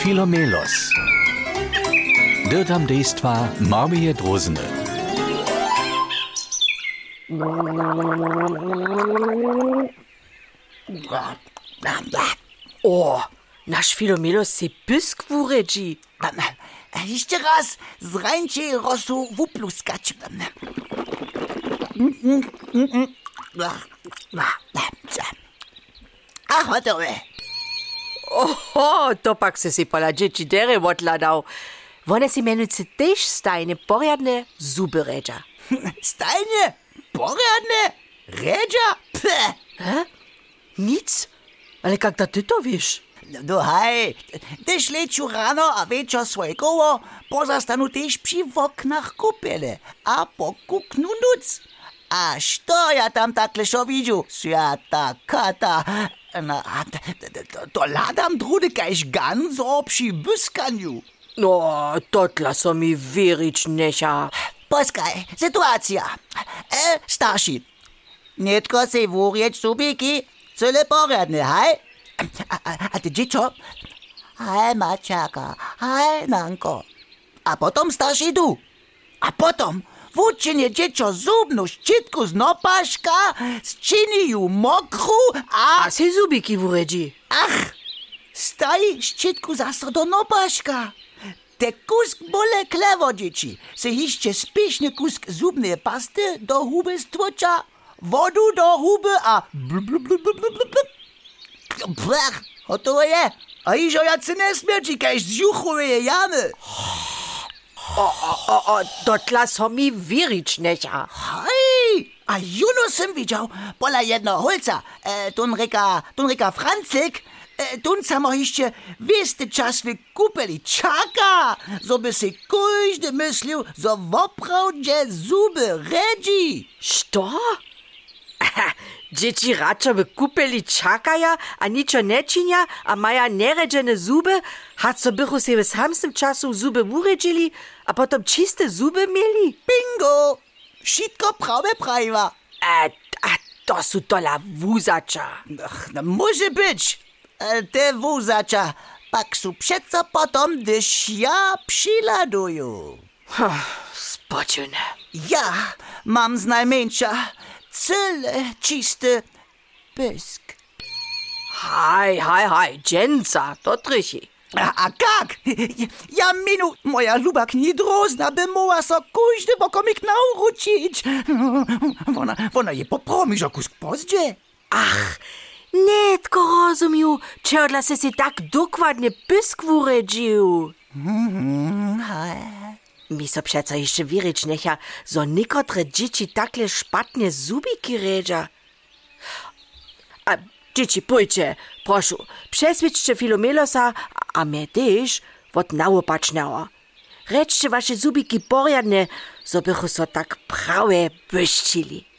Philomelos. Dirtam dejstva Marmie Drosene. Oh, naš Filomelo se pisk vuređi. Ište raz, zranče rosu vupluskač. Ach, heute, äh, O, to pak se si pola dzieci dere odladał. One si mianujcy też stajne poriadne zuby redza. Stajnie? Poradne? Redzia? Peh. Nic? Ale jak da ty to wiesz? No hej, też leciu rano a wieczor swoje koło pozastanu też przy oknach kupiele, a pokuknu nuc. A što ja tam takle šo widziu? Świata kata. No, a to ladam drudy kajś ganzo przy byskaniu. No, totla so mi wierzyć necha. Poskaj, sytuacja. E, starszy. Netko se wurieć subiki, cyle poradne, hej? A, a, a ty dziecko? Hej, maciaka, hej, nanko. A potom starszy du. A potom włóczenie dziecko zubnu szczytku z nopaszka, zczyni ju mokru, a... A si zubiki wuredzi. Ach, staj szczytku zastro do nopaszka. Te kusk bole klewo, dzieci. Se hiście spieszny kusk zubnej pasty do huby stwocza, wodu do huby, a blub, blub, blub, blub, blub, blub. Blech, gotowe je. A iżo jacy nie z jamy. O, o, totla so mi wierzyć necha. Hej, a juno sem widział, pola jedno holca, e, tun reka, tun reka Francyk, e, tun samo jeszcze wiesty czas wykupili czaka, so by si każdy myślił, so woprawdzie zuby redzi. Što? Dzieci radšo by kupili čakaja, a ničo nečinja, a maja neredžene zube, had so bychu se v samsnym czasu zube uredžili, a potom čiste zube mieli? Bingo, wszystko prawe prawa. A, a to su tola wuzacza. Ach, no może być, e, te wuzacza, pak su przeco potom, gdyż ja przyladuję. Spoczune. Ja mam z najmniejsza cyle czysty pysk. Haj, haj, haj, dżęca, to trychi. A, a jak? Ja minu, moja luba knidrozna by mogła so każdy bokomik nauczyć. Ona, ona je popromi, że kusk pozdzie. Ach, netko rozumiu, czerdla se si tak dokładnie pysk wuredził. Mi so przeco jeszcze wierzyć necha, zo niekotre dzieci takle szpatnie zubiki redza. A dzieci, pójdźcie, proszę, przeswiedźcie Filomelosa, a mnie też, wot nałopaczniała. Rečcie wasze zubiki porjadne, so bychu so tak prawe byščili.